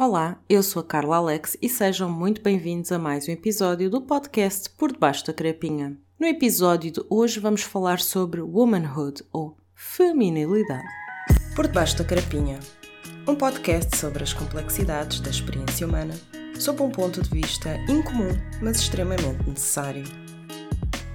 Olá, eu sou a Carla Alex e sejam muito bem-vindos a mais um episódio do podcast Por Debaixo da Crepinha. No episódio de hoje vamos falar sobre womanhood ou feminilidade. Por Debaixo da Crepinha, um podcast sobre as complexidades da experiência humana sob um ponto de vista incomum, mas extremamente necessário.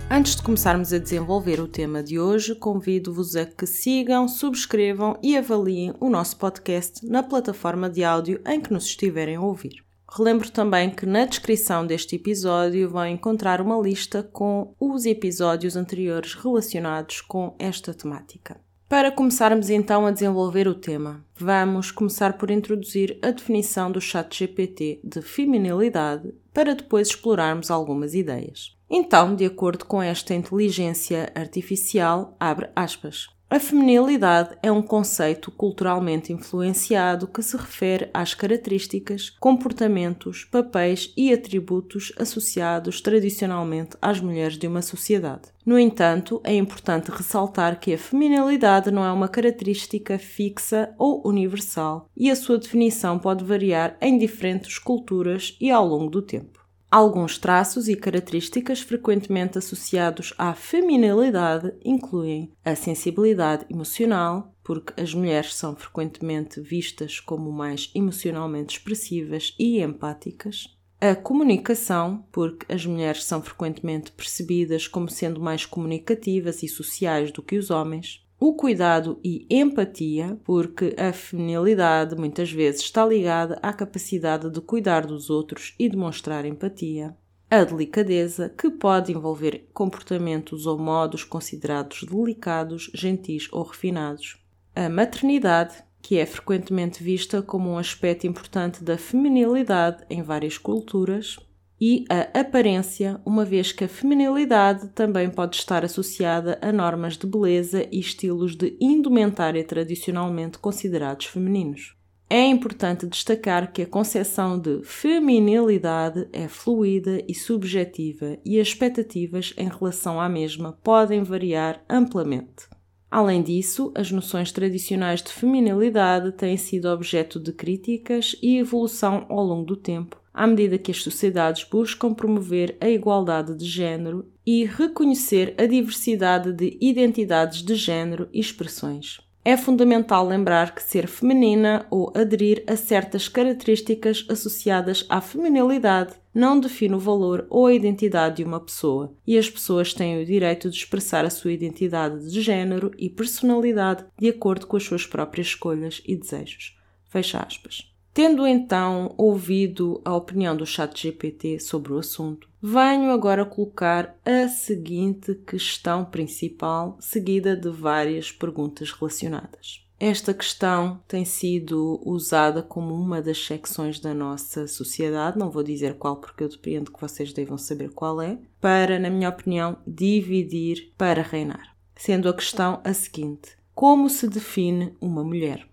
Antes de começarmos a desenvolver o tema de hoje, convido-vos a que sigam, subscrevam e avaliem o nosso podcast na plataforma de áudio em que nos estiverem a ouvir. Relembro também que na descrição deste episódio vão encontrar uma lista com os episódios anteriores relacionados com esta temática. Para começarmos então a desenvolver o tema, vamos começar por introduzir a definição do chat GPT de feminilidade para depois explorarmos algumas ideias. Então, de acordo com esta inteligência artificial, abre aspas. A feminilidade é um conceito culturalmente influenciado que se refere às características, comportamentos, papéis e atributos associados tradicionalmente às mulheres de uma sociedade. No entanto, é importante ressaltar que a feminilidade não é uma característica fixa ou universal e a sua definição pode variar em diferentes culturas e ao longo do tempo. Alguns traços e características frequentemente associados à feminilidade incluem a sensibilidade emocional, porque as mulheres são frequentemente vistas como mais emocionalmente expressivas e empáticas, a comunicação, porque as mulheres são frequentemente percebidas como sendo mais comunicativas e sociais do que os homens, o cuidado e empatia, porque a feminilidade muitas vezes está ligada à capacidade de cuidar dos outros e demonstrar empatia. A delicadeza, que pode envolver comportamentos ou modos considerados delicados, gentis ou refinados. A maternidade, que é frequentemente vista como um aspecto importante da feminilidade em várias culturas e a aparência, uma vez que a feminilidade também pode estar associada a normas de beleza e estilos de indumentária tradicionalmente considerados femininos. É importante destacar que a concepção de feminilidade é fluida e subjetiva e as expectativas em relação à mesma podem variar amplamente. Além disso, as noções tradicionais de feminilidade têm sido objeto de críticas e evolução ao longo do tempo, à medida que as sociedades buscam promover a igualdade de género e reconhecer a diversidade de identidades de género e expressões. É fundamental lembrar que ser feminina ou aderir a certas características associadas à feminilidade não define o valor ou a identidade de uma pessoa, e as pessoas têm o direito de expressar a sua identidade de género e personalidade de acordo com as suas próprias escolhas e desejos. Fecha aspas. Tendo então ouvido a opinião do ChatGPT sobre o assunto, venho agora colocar a seguinte questão principal, seguida de várias perguntas relacionadas. Esta questão tem sido usada como uma das secções da nossa sociedade, não vou dizer qual porque eu depreendo que vocês devam saber qual é, para, na minha opinião, dividir para reinar. Sendo a questão a seguinte: como se define uma mulher?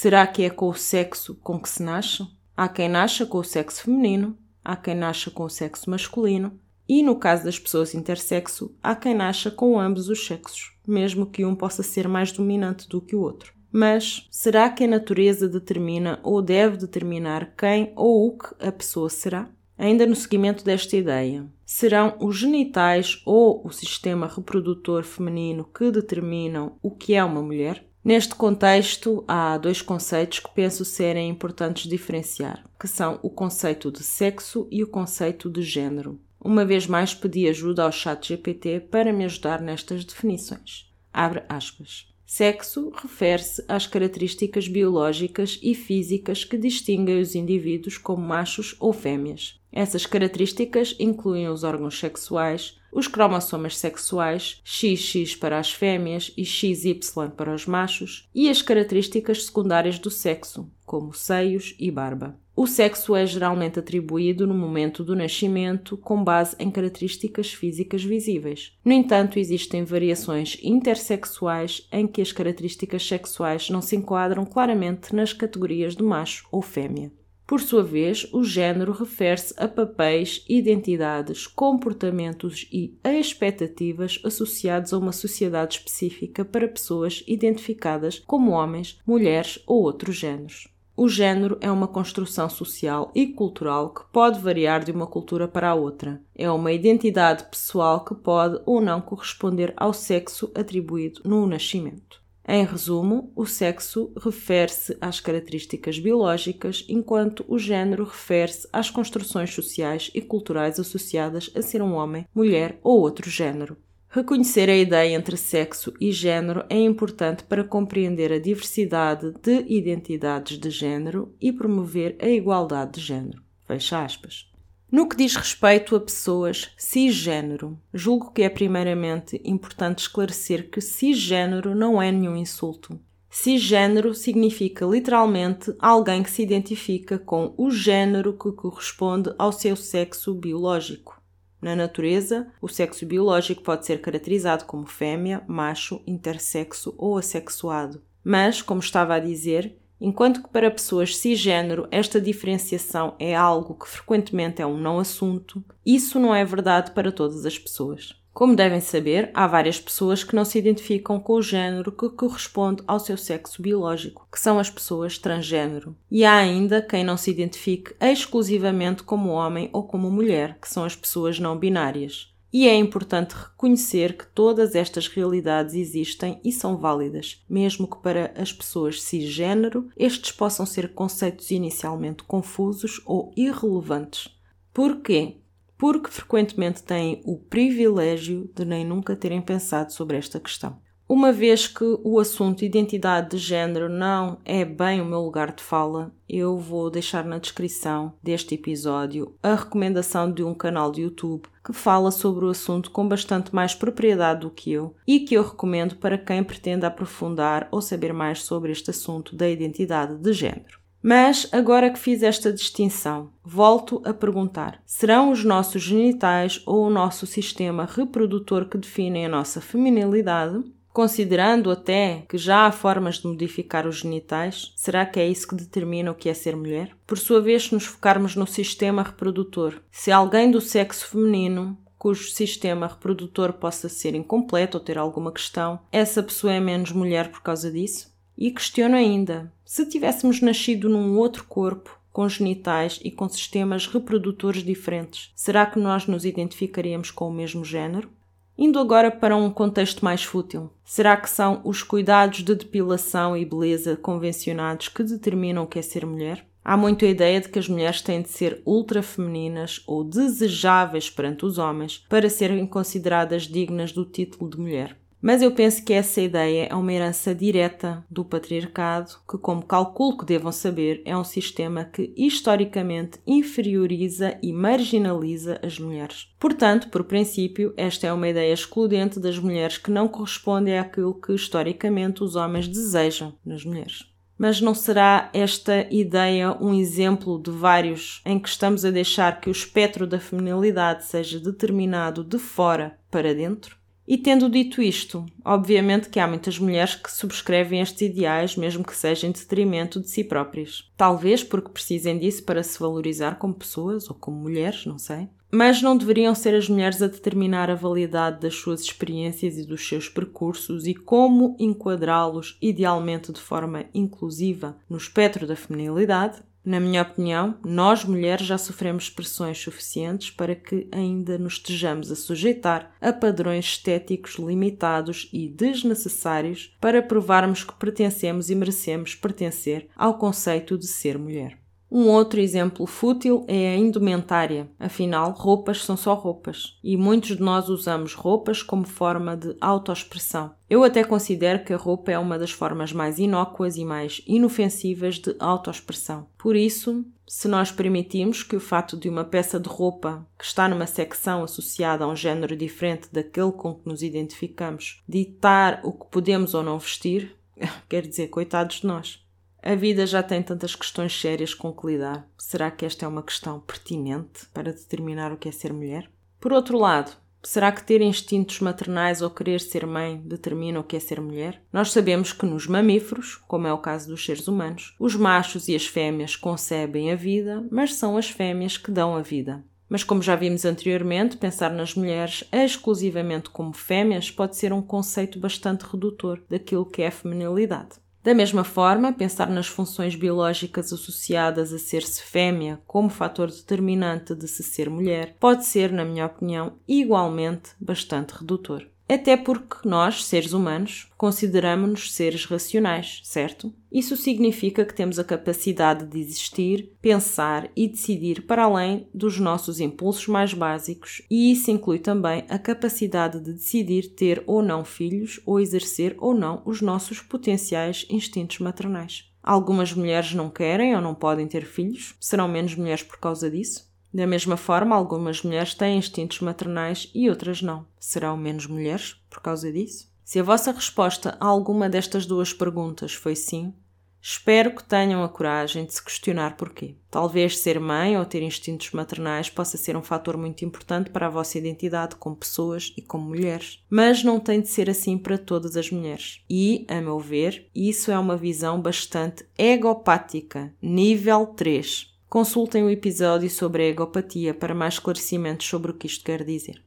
Será que é com o sexo com que se nasce? Há quem nasça com o sexo feminino, há quem nasça com o sexo masculino, e no caso das pessoas intersexo, há quem nasça com ambos os sexos, mesmo que um possa ser mais dominante do que o outro. Mas será que a natureza determina ou deve determinar quem ou o que a pessoa será? Ainda no seguimento desta ideia, serão os genitais ou o sistema reprodutor feminino que determinam o que é uma mulher? Neste contexto, há dois conceitos que penso serem importantes diferenciar, que são o conceito de sexo e o conceito de género. Uma vez mais pedi ajuda ao chat GPT para me ajudar nestas definições. Abre aspas. Sexo refere-se às características biológicas e físicas que distinguem os indivíduos como machos ou fêmeas. Essas características incluem os órgãos sexuais, os cromossomas sexuais, XX para as fêmeas e XY para os machos, e as características secundárias do sexo, como seios e barba. O sexo é geralmente atribuído no momento do nascimento com base em características físicas visíveis. No entanto, existem variações intersexuais em que as características sexuais não se enquadram claramente nas categorias de macho ou fêmea. Por sua vez, o género refere-se a papéis, identidades, comportamentos e expectativas associados a uma sociedade específica para pessoas identificadas como homens, mulheres ou outros géneros. o género é uma construção social e cultural que pode variar de uma cultura para a outra. É uma identidade pessoal que pode ou não corresponder ao sexo atribuído no nascimento. Em resumo, o sexo refere-se às características biológicas, enquanto o género refere-se às construções sociais e culturais associadas a ser um homem, mulher ou outro género. Reconhecer a ideia entre sexo e género é importante para compreender a diversidade de identidades de género e promover a igualdade de género. Fecha aspas. No que diz respeito a pessoas cisgênero, julgo que é primeiramente importante esclarecer que cisgênero não é nenhum insulto. Cisgênero significa literalmente alguém que se identifica com o género que corresponde ao seu sexo biológico. Na natureza, o sexo biológico pode ser caracterizado como fêmea, macho, intersexo ou assexuado. Mas, como estava a dizer, Enquanto que para pessoas cisgênero esta diferenciação é algo que frequentemente é um não assunto, isso não é verdade para todas as pessoas. Como devem saber, há várias pessoas que não se identificam com o género que corresponde ao seu sexo biológico, que são as pessoas transgênero. E há ainda quem não se identifique exclusivamente como homem ou como mulher, que são as pessoas não binárias. E é importante reconhecer que todas estas realidades existem e são válidas, mesmo que para as pessoas cisgênero estes possam ser conceitos inicialmente confusos ou irrelevantes. Porquê? Porque frequentemente têm o privilégio de nem nunca terem pensado sobre esta questão. Uma vez que o assunto identidade de género não é bem o meu lugar de fala, eu vou deixar na descrição deste episódio a recomendação de um canal de YouTube que fala sobre o assunto com bastante mais propriedade do que eu e que eu recomendo para quem pretende aprofundar ou saber mais sobre este assunto da identidade de género. Mas, agora que fiz esta distinção, volto a perguntar: serão os nossos genitais ou o nosso sistema reprodutor que definem a nossa feminilidade? Considerando até que já há formas de modificar os genitais, será que é isso que determina o que é ser mulher? Por sua vez, se nos focarmos no sistema reprodutor, se alguém do sexo feminino cujo sistema reprodutor possa ser incompleto ou ter alguma questão, essa pessoa é menos mulher por causa disso? E questiono ainda: se tivéssemos nascido num outro corpo, com genitais e com sistemas reprodutores diferentes, será que nós nos identificaríamos com o mesmo género? Indo agora para um contexto mais fútil, será que são os cuidados de depilação e beleza convencionados que determinam o que é ser mulher? Há muito a ideia de que as mulheres têm de ser ultra femininas ou desejáveis perante os homens para serem consideradas dignas do título de mulher. Mas eu penso que essa ideia é uma herança direta do patriarcado, que, como calculo que devam saber, é um sistema que historicamente inferioriza e marginaliza as mulheres. Portanto, por princípio, esta é uma ideia excludente das mulheres que não corresponde àquilo que historicamente os homens desejam nas mulheres. Mas não será esta ideia um exemplo de vários em que estamos a deixar que o espectro da feminilidade seja determinado de fora para dentro? E tendo dito isto, obviamente que há muitas mulheres que subscrevem estes ideais, mesmo que seja em detrimento de si próprias. Talvez porque precisem disso para se valorizar como pessoas ou como mulheres, não sei. Mas não deveriam ser as mulheres a determinar a validade das suas experiências e dos seus percursos e como enquadrá-los idealmente de forma inclusiva no espectro da feminilidade? Na minha opinião, nós mulheres já sofremos pressões suficientes para que ainda nos estejamos a sujeitar a padrões estéticos limitados e desnecessários para provarmos que pertencemos e merecemos pertencer ao conceito de ser mulher. Um outro exemplo fútil é a indumentária. Afinal, roupas são só roupas e muitos de nós usamos roupas como forma de autoexpressão. Eu até considero que a roupa é uma das formas mais inócuas e mais inofensivas de autoexpressão. Por isso, se nós permitimos que o fato de uma peça de roupa que está numa secção associada a um género diferente daquele com que nos identificamos ditar o que podemos ou não vestir, quer dizer, coitados de nós. A vida já tem tantas questões sérias com que lidar. Será que esta é uma questão pertinente para determinar o que é ser mulher? Por outro lado, será que ter instintos maternais ou querer ser mãe determina o que é ser mulher? Nós sabemos que nos mamíferos, como é o caso dos seres humanos, os machos e as fêmeas concebem a vida, mas são as fêmeas que dão a vida. Mas, como já vimos anteriormente, pensar nas mulheres exclusivamente como fêmeas pode ser um conceito bastante redutor daquilo que é a feminilidade. Da mesma forma, pensar nas funções biológicas associadas a ser-se fêmea como fator determinante de se ser mulher pode ser, na minha opinião, igualmente bastante redutor. Até porque nós, seres humanos, consideramos-nos seres racionais, certo? Isso significa que temos a capacidade de existir, pensar e decidir para além dos nossos impulsos mais básicos, e isso inclui também a capacidade de decidir ter ou não filhos ou exercer ou não os nossos potenciais instintos maternais. Algumas mulheres não querem ou não podem ter filhos, serão menos mulheres por causa disso? Da mesma forma, algumas mulheres têm instintos maternais e outras não. Serão menos mulheres por causa disso? Se a vossa resposta a alguma destas duas perguntas foi sim, espero que tenham a coragem de se questionar porquê. Talvez ser mãe ou ter instintos maternais possa ser um fator muito importante para a vossa identidade como pessoas e como mulheres, mas não tem de ser assim para todas as mulheres. E, a meu ver, isso é uma visão bastante egopática, nível 3 Consultem o episódio sobre a egopatia para mais esclarecimentos sobre o que isto quer dizer.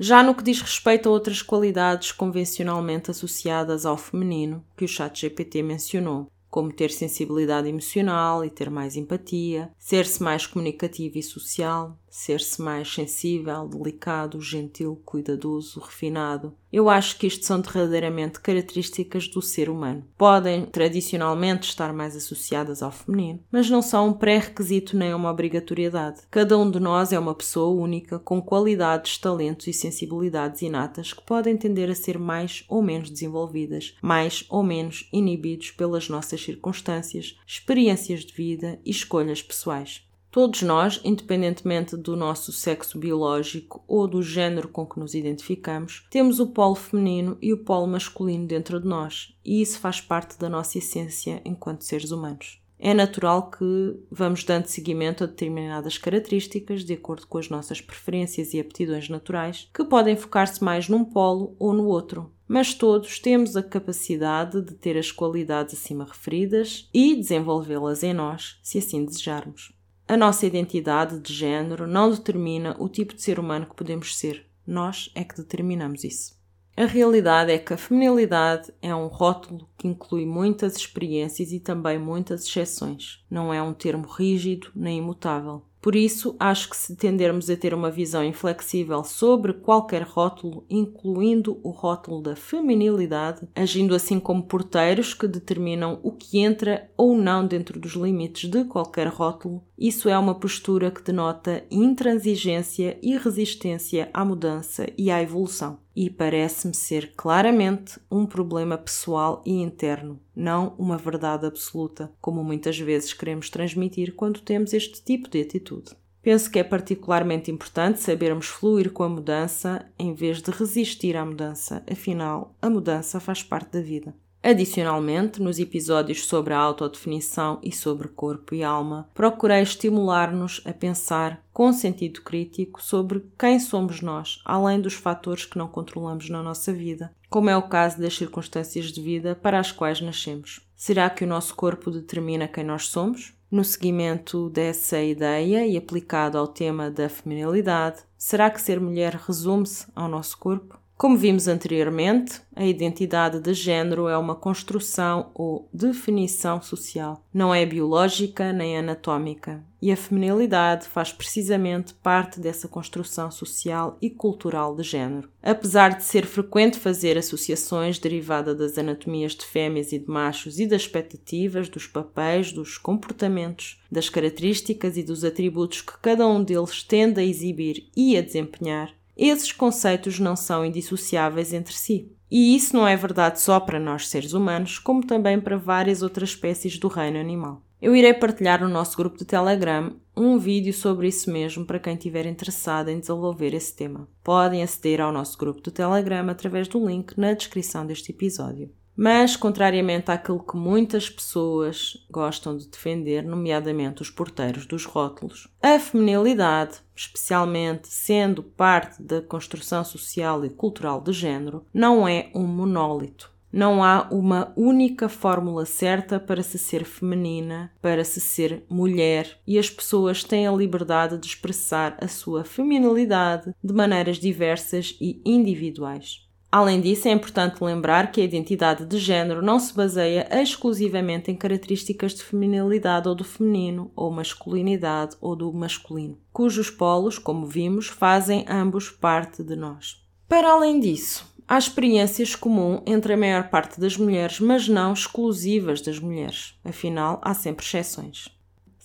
Já no que diz respeito a outras qualidades convencionalmente associadas ao feminino, que o chat GPT mencionou, como ter sensibilidade emocional e ter mais empatia, ser-se mais comunicativo e social, ser-se mais sensível, delicado, gentil, cuidadoso, refinado. Eu acho que isto são derradeiramente características do ser humano. Podem tradicionalmente estar mais associadas ao feminino, mas não são um pré-requisito nem uma obrigatoriedade. Cada um de nós é uma pessoa única com qualidades, talentos e sensibilidades inatas que podem tender a ser mais ou menos desenvolvidas, mais ou menos inibidos pelas nossas circunstâncias, experiências de vida e escolhas pessoais. Todos nós, independentemente do nosso sexo biológico ou do género com que nos identificamos, temos o polo feminino e o polo masculino dentro de nós, e isso faz parte da nossa essência enquanto seres humanos. É natural que vamos dando seguimento a determinadas características de acordo com as nossas preferências e aptidões naturais, que podem focar-se mais num polo ou no outro, mas todos temos a capacidade de ter as qualidades acima referidas e desenvolvê-las em nós, se assim desejarmos. A nossa identidade de género não determina o tipo de ser humano que podemos ser. Nós é que determinamos isso. A realidade é que a feminilidade é um rótulo que inclui muitas experiências e também muitas exceções. Não é um termo rígido nem imutável. Por isso, acho que se tendermos a ter uma visão inflexível sobre qualquer rótulo, incluindo o rótulo da feminilidade, agindo assim como porteiros que determinam o que entra ou não dentro dos limites de qualquer rótulo, isso é uma postura que denota intransigência e resistência à mudança e à evolução. E parece-me ser claramente um problema pessoal e interno, não uma verdade absoluta, como muitas vezes queremos transmitir quando temos este tipo de atitude. Penso que é particularmente importante sabermos fluir com a mudança em vez de resistir à mudança, afinal, a mudança faz parte da vida. Adicionalmente, nos episódios sobre a autodefinição e sobre corpo e alma, procurei estimular-nos a pensar com sentido crítico sobre quem somos nós, além dos fatores que não controlamos na nossa vida, como é o caso das circunstâncias de vida para as quais nascemos. Será que o nosso corpo determina quem nós somos? No seguimento dessa ideia e aplicado ao tema da feminilidade, será que ser mulher resume-se ao nosso corpo? Como vimos anteriormente, a identidade de género é uma construção ou definição social. Não é biológica nem anatómica. E a feminilidade faz precisamente parte dessa construção social e cultural de género. Apesar de ser frequente fazer associações derivadas das anatomias de fêmeas e de machos e das expectativas, dos papéis, dos comportamentos, das características e dos atributos que cada um deles tende a exibir e a desempenhar, esses conceitos não são indissociáveis entre si. E isso não é verdade só para nós seres humanos, como também para várias outras espécies do reino animal. Eu irei partilhar no nosso grupo de Telegram um vídeo sobre isso mesmo para quem estiver interessado em desenvolver esse tema. Podem aceder ao nosso grupo de Telegram através do link na descrição deste episódio. Mas, contrariamente àquilo que muitas pessoas gostam de defender, nomeadamente os porteiros dos rótulos, a feminilidade, especialmente sendo parte da construção social e cultural de género, não é um monólito. Não há uma única fórmula certa para se ser feminina, para se ser mulher, e as pessoas têm a liberdade de expressar a sua feminilidade de maneiras diversas e individuais. Além disso, é importante lembrar que a identidade de género não se baseia exclusivamente em características de feminilidade ou do feminino, ou masculinidade ou do masculino, cujos polos, como vimos, fazem ambos parte de nós. Para além disso, há experiências comuns entre a maior parte das mulheres, mas não exclusivas das mulheres. Afinal, há sempre exceções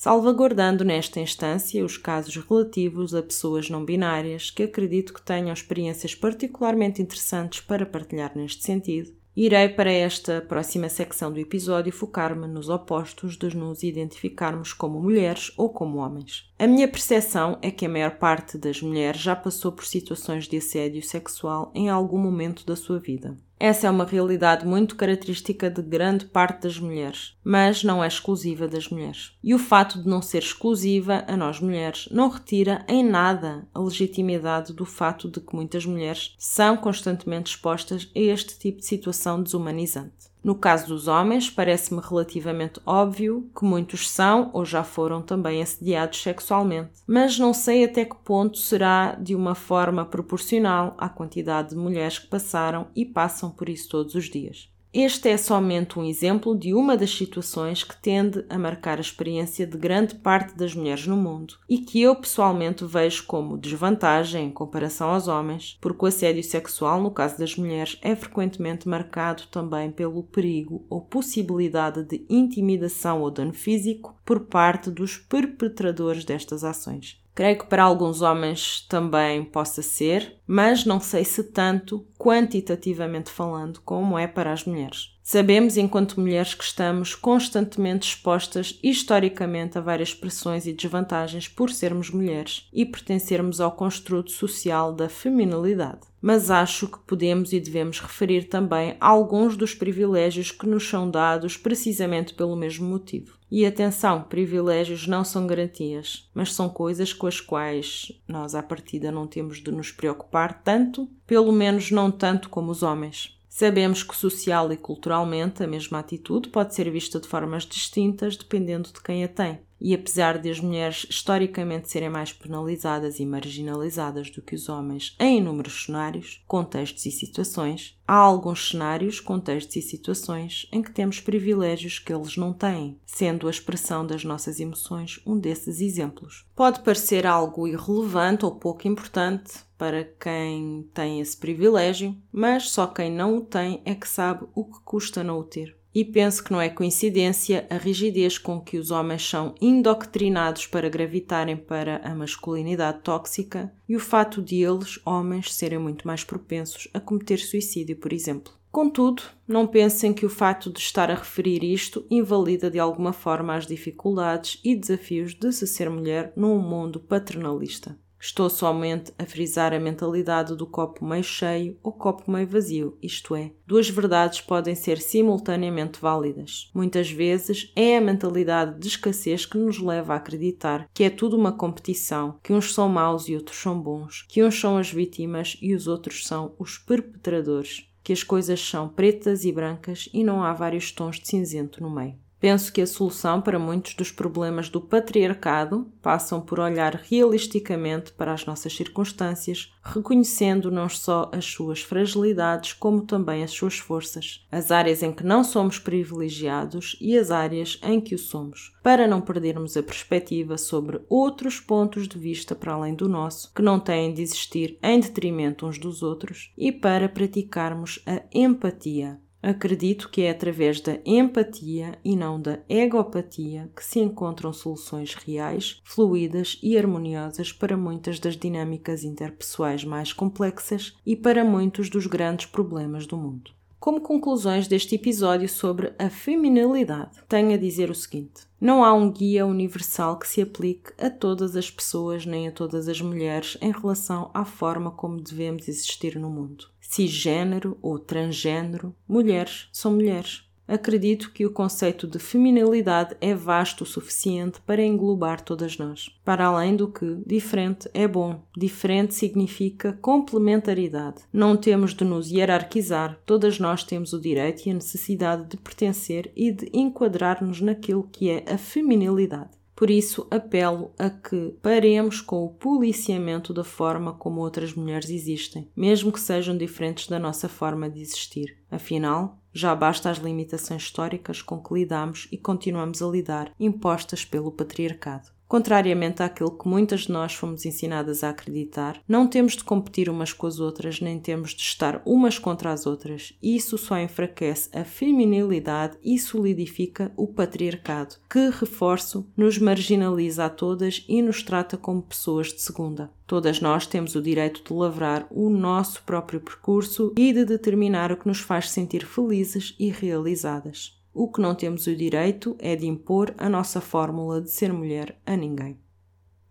salvaguardando nesta instância os casos relativos a pessoas não binárias que acredito que tenham experiências particularmente interessantes para partilhar neste sentido Irei para esta próxima secção do episódio focar-me nos opostos de nos identificarmos como mulheres ou como homens. A minha percepção é que a maior parte das mulheres já passou por situações de assédio sexual em algum momento da sua vida. Essa é uma realidade muito característica de grande parte das mulheres, mas não é exclusiva das mulheres. E o fato de não ser exclusiva a nós mulheres não retira em nada a legitimidade do fato de que muitas mulheres são constantemente expostas a este tipo de situação desumanizante. No caso dos homens, parece-me relativamente óbvio que muitos são ou já foram também assediados sexualmente, mas não sei até que ponto será de uma forma proporcional à quantidade de mulheres que passaram e passam por isso todos os dias. Este é somente um exemplo de uma das situações que tende a marcar a experiência de grande parte das mulheres no mundo e que eu pessoalmente vejo como desvantagem em comparação aos homens, porque o assédio sexual, no caso das mulheres, é frequentemente marcado também pelo perigo ou possibilidade de intimidação ou dano físico por parte dos perpetradores destas ações. Creio que para alguns homens também possa ser, mas não sei se tanto, quantitativamente falando, como é para as mulheres. Sabemos, enquanto mulheres, que estamos constantemente expostas historicamente a várias pressões e desvantagens por sermos mulheres e pertencermos ao construto social da feminilidade. Mas acho que podemos e devemos referir também alguns dos privilégios que nos são dados precisamente pelo mesmo motivo. E atenção, privilégios não são garantias, mas são coisas com as quais nós, à partida, não temos de nos preocupar tanto, pelo menos não tanto como os homens. Sabemos que social e culturalmente a mesma atitude pode ser vista de formas distintas dependendo de quem a tem. E apesar de as mulheres historicamente serem mais penalizadas e marginalizadas do que os homens em inúmeros cenários, contextos e situações, há alguns cenários, contextos e situações em que temos privilégios que eles não têm, sendo a expressão das nossas emoções um desses exemplos. Pode parecer algo irrelevante ou pouco importante para quem tem esse privilégio, mas só quem não o tem é que sabe o que custa não o ter e penso que não é coincidência a rigidez com que os homens são indoctrinados para gravitarem para a masculinidade tóxica e o fato de eles, homens, serem muito mais propensos a cometer suicídio, por exemplo. Contudo, não pensem que o fato de estar a referir isto invalida de alguma forma as dificuldades e desafios de se ser mulher num mundo paternalista. Estou somente a frisar a mentalidade do copo meio cheio ou copo meio vazio, isto é, duas verdades podem ser simultaneamente válidas. Muitas vezes é a mentalidade de escassez que nos leva a acreditar que é tudo uma competição, que uns são maus e outros são bons, que uns são as vítimas e os outros são os perpetradores, que as coisas são pretas e brancas e não há vários tons de cinzento no meio. Penso que a solução para muitos dos problemas do patriarcado passam por olhar realisticamente para as nossas circunstâncias, reconhecendo não só as suas fragilidades, como também as suas forças, as áreas em que não somos privilegiados e as áreas em que o somos, para não perdermos a perspectiva sobre outros pontos de vista para além do nosso, que não têm de existir em detrimento uns dos outros, e para praticarmos a empatia Acredito que é através da empatia e não da egopatia que se encontram soluções reais, fluídas e harmoniosas para muitas das dinâmicas interpessoais mais complexas e para muitos dos grandes problemas do mundo. Como conclusões deste episódio sobre a feminilidade, tenho a dizer o seguinte: não há um guia universal que se aplique a todas as pessoas nem a todas as mulheres em relação à forma como devemos existir no mundo cisgênero ou transgênero, mulheres são mulheres. Acredito que o conceito de feminilidade é vasto o suficiente para englobar todas nós. Para além do que, diferente é bom. Diferente significa complementaridade. Não temos de nos hierarquizar, todas nós temos o direito e a necessidade de pertencer e de enquadrar-nos naquilo que é a feminilidade. Por isso, apelo a que paremos com o policiamento da forma como outras mulheres existem, mesmo que sejam diferentes da nossa forma de existir. Afinal, já basta as limitações históricas com que lidamos e continuamos a lidar, impostas pelo patriarcado. Contrariamente àquilo que muitas de nós fomos ensinadas a acreditar, não temos de competir umas com as outras, nem temos de estar umas contra as outras. Isso só enfraquece a feminilidade e solidifica o patriarcado, que, reforço, nos marginaliza a todas e nos trata como pessoas de segunda. Todas nós temos o direito de lavrar o nosso próprio percurso e de determinar o que nos faz sentir felizes e realizadas. O que não temos o direito é de impor a nossa fórmula de ser mulher a ninguém.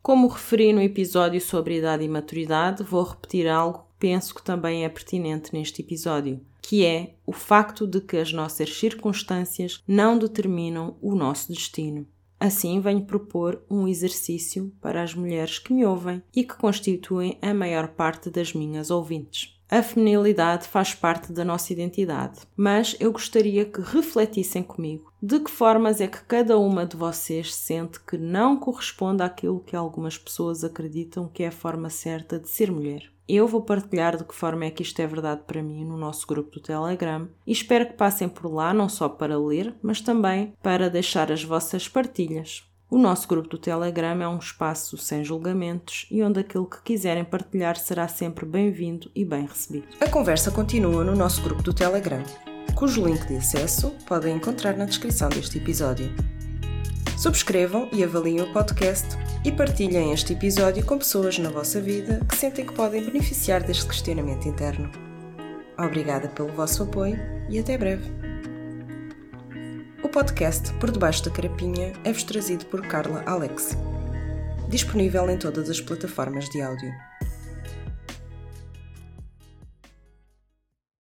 Como referi no episódio sobre idade e maturidade, vou repetir algo que penso que também é pertinente neste episódio, que é o facto de que as nossas circunstâncias não determinam o nosso destino. Assim, venho propor um exercício para as mulheres que me ouvem e que constituem a maior parte das minhas ouvintes. A feminilidade faz parte da nossa identidade, mas eu gostaria que refletissem comigo de que formas é que cada uma de vocês sente que não corresponde àquilo que algumas pessoas acreditam que é a forma certa de ser mulher. Eu vou partilhar de que forma é que isto é verdade para mim no nosso grupo do Telegram e espero que passem por lá não só para ler, mas também para deixar as vossas partilhas. O nosso grupo do Telegram é um espaço sem julgamentos e onde aquilo que quiserem partilhar será sempre bem-vindo e bem recebido. A conversa continua no nosso grupo do Telegram, cujo link de acesso podem encontrar na descrição deste episódio. Subscrevam e avaliem o podcast e partilhem este episódio com pessoas na vossa vida que sentem que podem beneficiar deste questionamento interno. Obrigada pelo vosso apoio e até breve podcast Por Debaixo da Carapinha é-vos trazido por Carla Alex. Disponível em todas as plataformas de áudio.